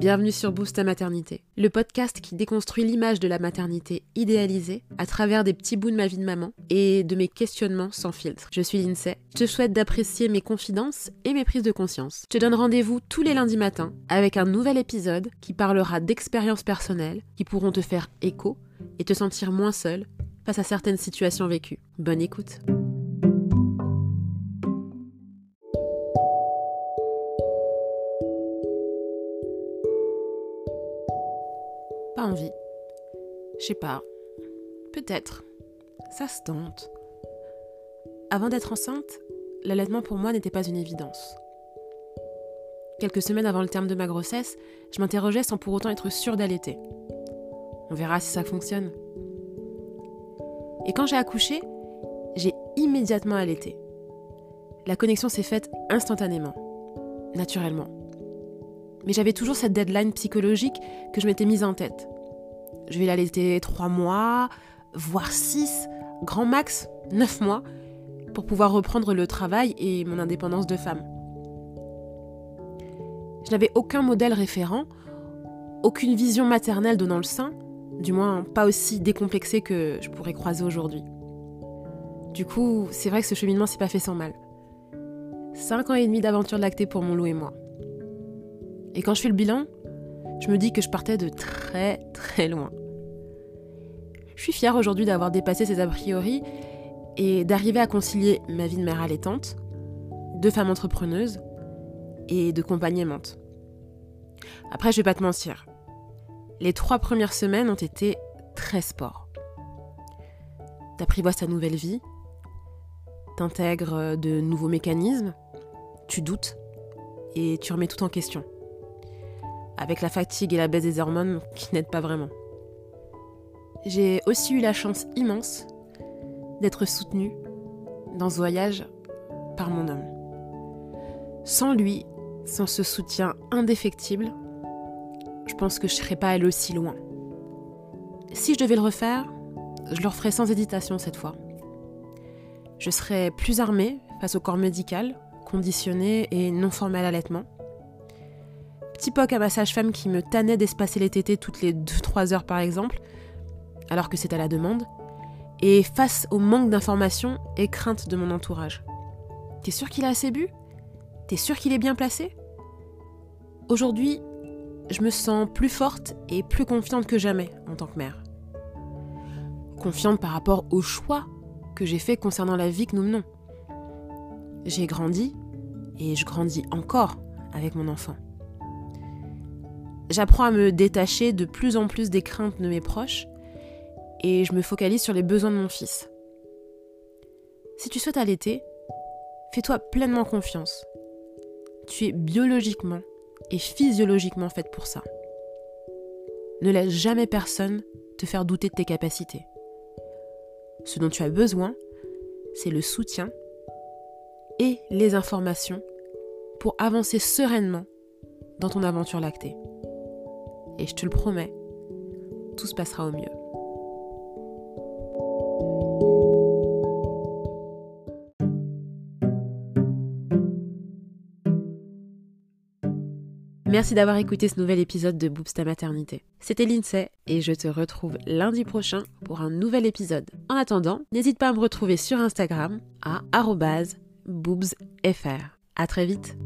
Bienvenue sur Boost ta maternité, le podcast qui déconstruit l'image de la maternité idéalisée à travers des petits bouts de ma vie de maman et de mes questionnements sans filtre. Je suis Lindsay, je te souhaite d'apprécier mes confidences et mes prises de conscience. Je te donne rendez-vous tous les lundis matins avec un nouvel épisode qui parlera d'expériences personnelles qui pourront te faire écho et te sentir moins seul face à certaines situations vécues. Bonne écoute. Je sais pas. Peut-être. Ça se tente. Avant d'être enceinte, l'allaitement pour moi n'était pas une évidence. Quelques semaines avant le terme de ma grossesse, je m'interrogeais sans pour autant être sûre d'allaiter. On verra si ça fonctionne. Et quand j'ai accouché, j'ai immédiatement allaité. La connexion s'est faite instantanément, naturellement. Mais j'avais toujours cette deadline psychologique que je m'étais mise en tête. Je vais l'allaiter trois mois, voire six, grand max neuf mois, pour pouvoir reprendre le travail et mon indépendance de femme. Je n'avais aucun modèle référent, aucune vision maternelle donnant le sein, du moins pas aussi décomplexée que je pourrais croiser aujourd'hui. Du coup, c'est vrai que ce cheminement s'est pas fait sans mal. Cinq ans et demi d'aventure lactée pour mon loup et moi. Et quand je fais le bilan, je me dis que je partais de très très loin. Je suis fière aujourd'hui d'avoir dépassé ces a priori et d'arriver à concilier ma vie de mère allaitante, de femme entrepreneuse et de compagne aimante. Après, je vais pas te mentir. Les trois premières semaines ont été très sport. T'apprivoises ta nouvelle vie, t'intègres de nouveaux mécanismes, tu doutes et tu remets tout en question avec la fatigue et la baisse des hormones qui n'aident pas vraiment. J'ai aussi eu la chance immense d'être soutenue dans ce voyage par mon homme. Sans lui, sans ce soutien indéfectible, je pense que je ne serais pas allée aussi loin. Si je devais le refaire, je le referais sans hésitation cette fois. Je serais plus armée face au corps médical, conditionné et non formé à l'allaitement petit poc à ma sage-femme qui me tannait d'espacer les tétés toutes les 2-3 heures par exemple, alors que c'est à la demande, et face au manque d'informations et crainte de mon entourage. T'es sûr qu'il a assez bu? T'es sûr qu'il est bien placé? Aujourd'hui, je me sens plus forte et plus confiante que jamais en tant que mère. Confiante par rapport au choix que j'ai fait concernant la vie que nous menons. J'ai grandi et je grandis encore avec mon enfant. J'apprends à me détacher de plus en plus des craintes de mes proches et je me focalise sur les besoins de mon fils. Si tu souhaites allaiter, fais-toi pleinement confiance. Tu es biologiquement et physiologiquement faite pour ça. Ne laisse jamais personne te faire douter de tes capacités. Ce dont tu as besoin, c'est le soutien et les informations pour avancer sereinement dans ton aventure lactée et je te le promets, tout se passera au mieux. Merci d'avoir écouté ce nouvel épisode de Boobs ta maternité. C'était Lindsay et je te retrouve lundi prochain pour un nouvel épisode. En attendant, n'hésite pas à me retrouver sur Instagram à boobsfr. À très vite.